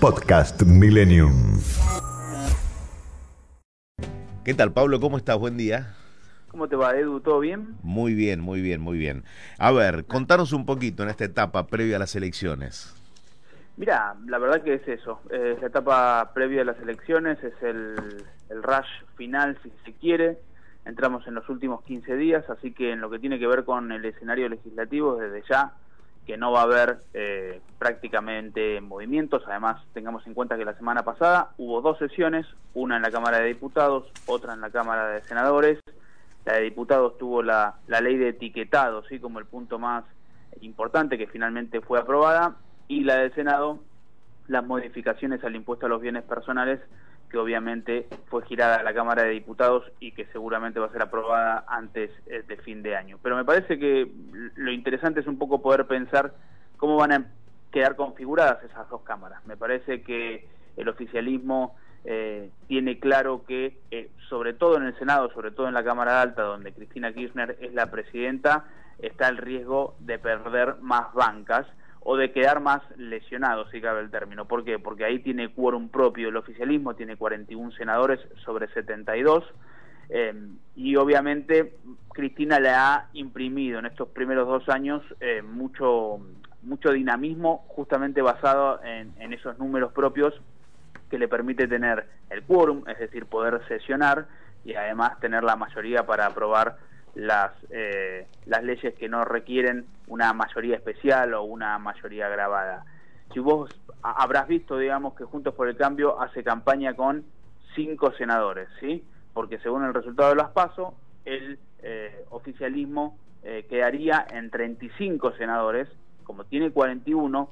Podcast Millennium. ¿Qué tal, Pablo? ¿Cómo estás? Buen día. ¿Cómo te va, Edu? ¿Todo bien? Muy bien, muy bien, muy bien. A ver, contanos un poquito en esta etapa previa a las elecciones. Mira, la verdad que es eso. Es la etapa previa a las elecciones, es el, el rush final, si se quiere. Entramos en los últimos 15 días, así que en lo que tiene que ver con el escenario legislativo, desde ya que no va a haber eh, prácticamente movimientos. Además, tengamos en cuenta que la semana pasada hubo dos sesiones, una en la Cámara de Diputados, otra en la Cámara de Senadores. La de Diputados tuvo la, la ley de etiquetado, ¿sí? como el punto más importante que finalmente fue aprobada, y la del Senado, las modificaciones al impuesto a los bienes personales que obviamente fue girada a la Cámara de Diputados y que seguramente va a ser aprobada antes eh, de fin de año. Pero me parece que lo interesante es un poco poder pensar cómo van a quedar configuradas esas dos cámaras. Me parece que el oficialismo eh, tiene claro que, eh, sobre todo en el Senado, sobre todo en la Cámara Alta, donde Cristina Kirchner es la presidenta, está el riesgo de perder más bancas o de quedar más lesionado, si cabe el término. ¿Por qué? Porque ahí tiene quórum propio el oficialismo, tiene 41 senadores sobre 72, eh, y obviamente Cristina le ha imprimido en estos primeros dos años eh, mucho, mucho dinamismo justamente basado en, en esos números propios que le permite tener el quórum, es decir, poder sesionar y además tener la mayoría para aprobar las, eh, las leyes que no requieren una mayoría especial o una mayoría agravada. Si vos habrás visto, digamos, que Juntos por el Cambio hace campaña con cinco senadores, ¿sí? Porque según el resultado de las PASO, el eh, oficialismo eh, quedaría en 35 senadores, como tiene 41,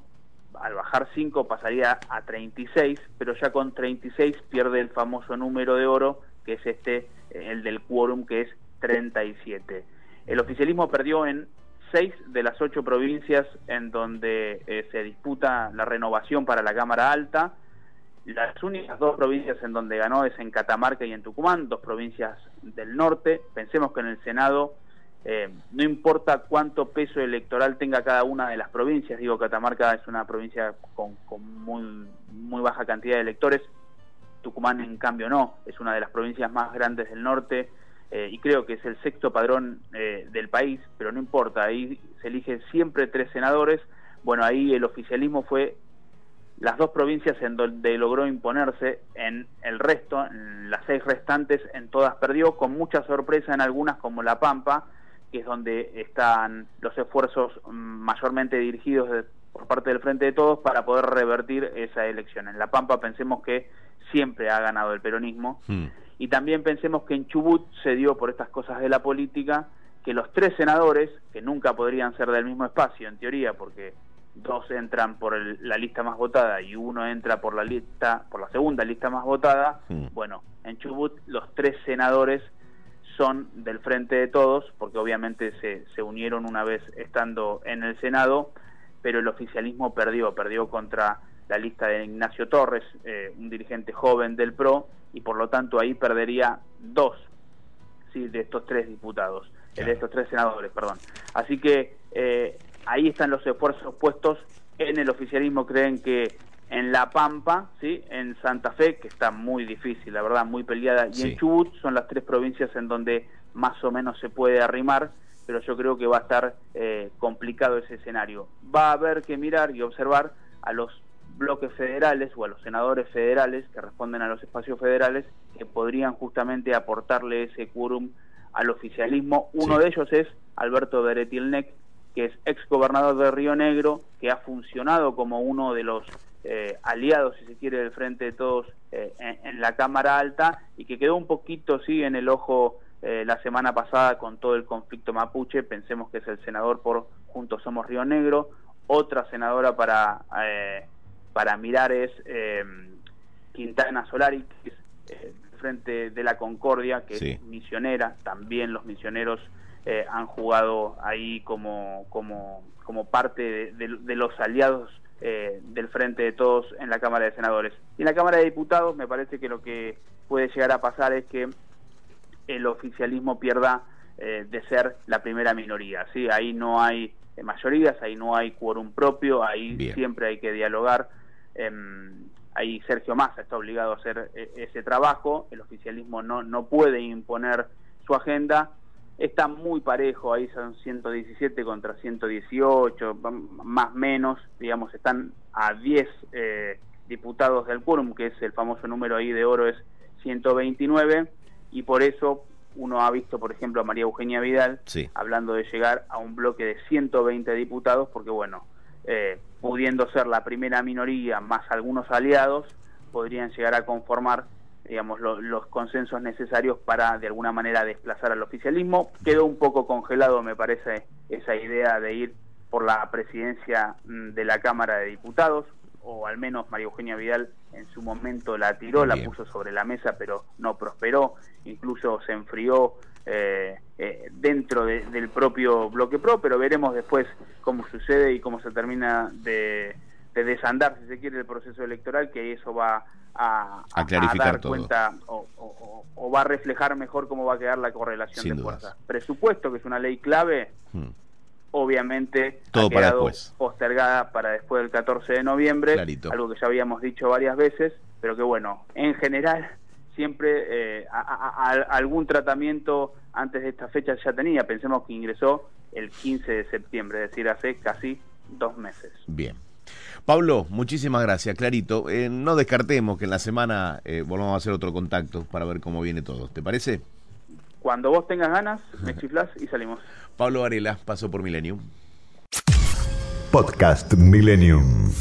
al bajar 5 pasaría a 36, pero ya con 36 pierde el famoso número de oro, que es este, el del quórum, que es 37. El oficialismo perdió en seis de las ocho provincias en donde eh, se disputa la renovación para la Cámara Alta. Las únicas dos provincias en donde ganó es en Catamarca y en Tucumán, dos provincias del norte. Pensemos que en el Senado eh, no importa cuánto peso electoral tenga cada una de las provincias, digo Catamarca es una provincia con, muy baja cantidad de electores, Tucumán en cambio no, es una de las provincias más grandes del norte, eh, y creo que es el sexto padrón eh, del país, pero no importa, ahí se eligen siempre tres senadores, bueno, ahí el oficialismo fue las dos provincias en donde logró imponerse, en el resto, en las seis restantes, en todas perdió, con mucha sorpresa en algunas como La Pampa, que es donde están los esfuerzos mm, mayormente dirigidos por parte del Frente de Todos para poder revertir esa elección. En La Pampa pensemos que siempre ha ganado el peronismo. Hmm. Y también pensemos que en Chubut se dio por estas cosas de la política que los tres senadores, que nunca podrían ser del mismo espacio en teoría, porque dos entran por la lista más votada y uno entra por la lista, por la segunda lista más votada, bueno, en Chubut los tres senadores son del frente de todos, porque obviamente se, se unieron una vez estando en el Senado, pero el oficialismo perdió, perdió contra la lista de Ignacio Torres, eh, un dirigente joven del PRO, y por lo tanto ahí perdería dos ¿sí? de estos tres diputados, eh, de estos tres senadores, perdón. Así que eh, ahí están los esfuerzos puestos en el oficialismo, creen que en La Pampa, ¿sí? en Santa Fe, que está muy difícil, la verdad, muy peleada, y en Chubut son las tres provincias en donde más o menos se puede arrimar, pero yo creo que va a estar complicado ese escenario. Va a haber que mirar y observar a los bloques federales o a los senadores federales que responden a los espacios federales que podrían justamente aportarle ese quórum al oficialismo. Uno de ellos es Alberto Beretilnec, que es ex gobernador de Río Negro, que ha funcionado como uno de los eh, aliados, si se quiere, del Frente de Todos eh, en, la Cámara Alta y que quedó un poquito, sí, en el ojo eh, la semana pasada con todo el conflicto mapuche. Pensemos que es el senador por Juntos Somos Río Negro, otra senadora para para mirar es eh, Quintana Solari, que es eh, frente de la Concordia, que es misionera, también los misioneros eh, han jugado ahí como, como, como parte de, los aliados del Frente de Todos en la Cámara de Senadores. Y en la Cámara de Diputados me parece que lo que puede llegar a pasar es que el oficialismo pierda de ser la primera minoría. ¿sí? Ahí no hay mayorías, ahí no hay quórum propio, ahí siempre hay que dialogar ahí Sergio Massa está obligado a hacer eh, ese trabajo, el oficialismo no, no puede imponer su agenda, está muy parejo, ahí son 117 contra 118, más menos, digamos, están a 10 eh, diputados del quórum, que es el famoso número ahí de oro, es 129, y por eso uno ha visto, por ejemplo, a María Eugenia Vidal hablando de llegar a un bloque de 120 diputados, porque bueno, eh, pudiendo ser la primera minoría más algunos aliados, podrían llegar a conformar digamos, los consensos necesarios para de alguna manera desplazar al oficialismo. Quedó un poco congelado, me parece, esa idea de ir por la presidencia mm, de la Cámara de Diputados, o al menos María Eugenia Vidal en su momento la tiró, la puso sobre la mesa, pero no prosperó, incluso se enfrió eh, eh, dentro del propio bloque PRO, pero veremos después cómo sucede y cómo se termina de, desandar, si se quiere, el proceso electoral, que eso va a, dar cuenta o, va a reflejar mejor cómo va a quedar la correlación de fuerzas. Presupuesto, que es una ley clave, hmm. obviamente Todo ha quedado postergada para después del 14 de noviembre, algo que ya habíamos dicho varias veces, pero que bueno, en general siempre eh, algún tratamiento antes de esta fecha ya tenía. Pensemos que ingresó el 15 de septiembre, es decir, hace casi dos meses. Bien. Pablo, muchísimas gracias, clarito. Eh, no descartemos que en la semana eh, volvamos a hacer otro contacto para ver cómo viene todo. ¿Te parece? Cuando vos tengas ganas, me chiflas y salimos. Pablo Varela, paso por Millennium. Podcast Millennium.